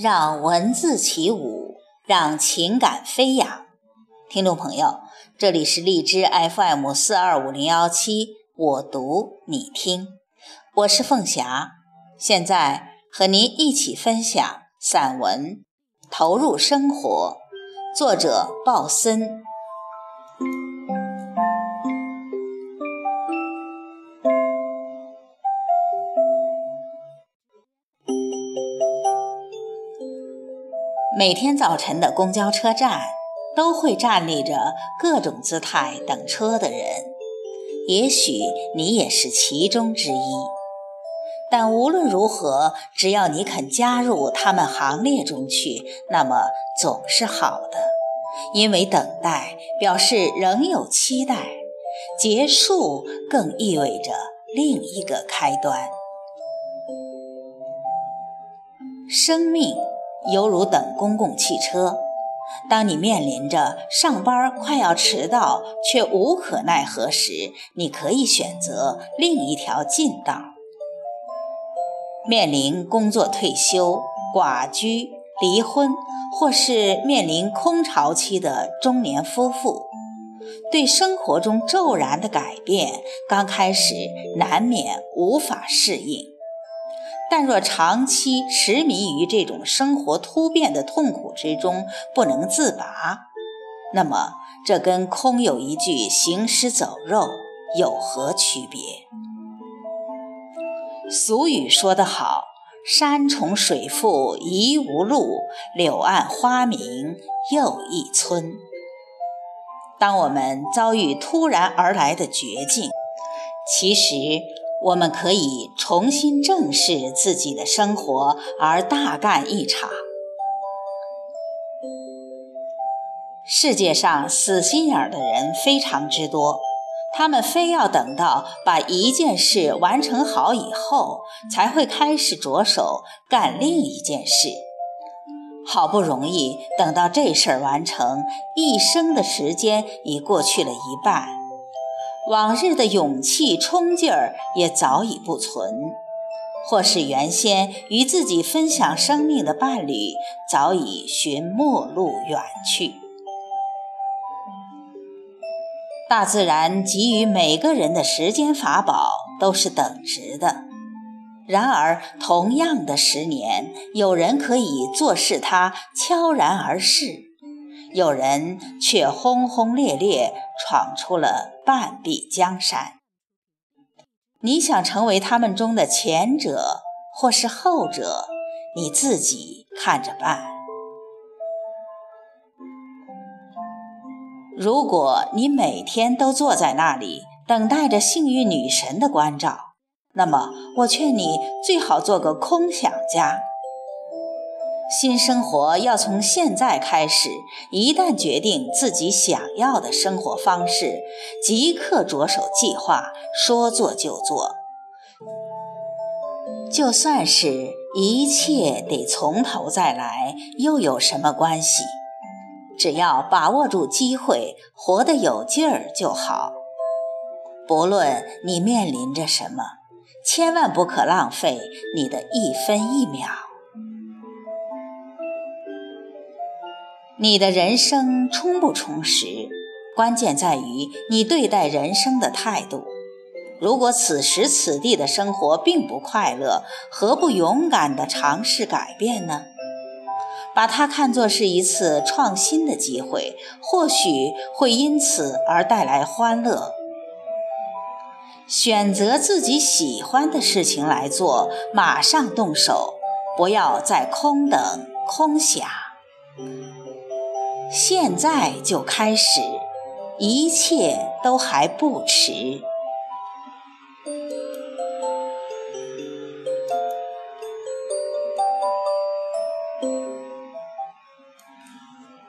让文字起舞，让情感飞扬。听众朋友，这里是荔枝 FM 四二五零幺七，我读你听，我是凤霞，现在和您一起分享散文《投入生活》，作者鲍森。每天早晨的公交车站，都会站立着各种姿态等车的人。也许你也是其中之一。但无论如何，只要你肯加入他们行列中去，那么总是好的。因为等待表示仍有期待，结束更意味着另一个开端。生命。犹如等公共汽车，当你面临着上班快要迟到却无可奈何时，你可以选择另一条近道。面临工作退休、寡居、离婚，或是面临空巢期的中年夫妇，对生活中骤然的改变，刚开始难免无法适应。但若长期痴迷于这种生活突变的痛苦之中不能自拔，那么这跟空有一具行尸走肉有何区别？俗语说得好：“山重水复疑无路，柳暗花明又一村。”当我们遭遇突然而来的绝境，其实。我们可以重新正视自己的生活，而大干一场。世界上死心眼的人非常之多，他们非要等到把一件事完成好以后，才会开始着手干另一件事。好不容易等到这事儿完成，一生的时间已过去了一半。往日的勇气、冲劲儿也早已不存，或是原先与自己分享生命的伴侣早已寻陌路远去。大自然给予每个人的时间法宝都是等值的，然而同样的十年，有人可以坐视它悄然而逝。有人却轰轰烈烈闯出了半壁江山。你想成为他们中的前者，或是后者，你自己看着办。如果你每天都坐在那里等待着幸运女神的关照，那么我劝你最好做个空想家。新生活要从现在开始。一旦决定自己想要的生活方式，即刻着手计划，说做就做。就算是一切得从头再来，又有什么关系？只要把握住机会，活得有劲儿就好。不论你面临着什么，千万不可浪费你的一分一秒。你的人生充不充实，关键在于你对待人生的态度。如果此时此地的生活并不快乐，何不勇敢地尝试改变呢？把它看作是一次创新的机会，或许会因此而带来欢乐。选择自己喜欢的事情来做，马上动手，不要再空等空想。现在就开始，一切都还不迟。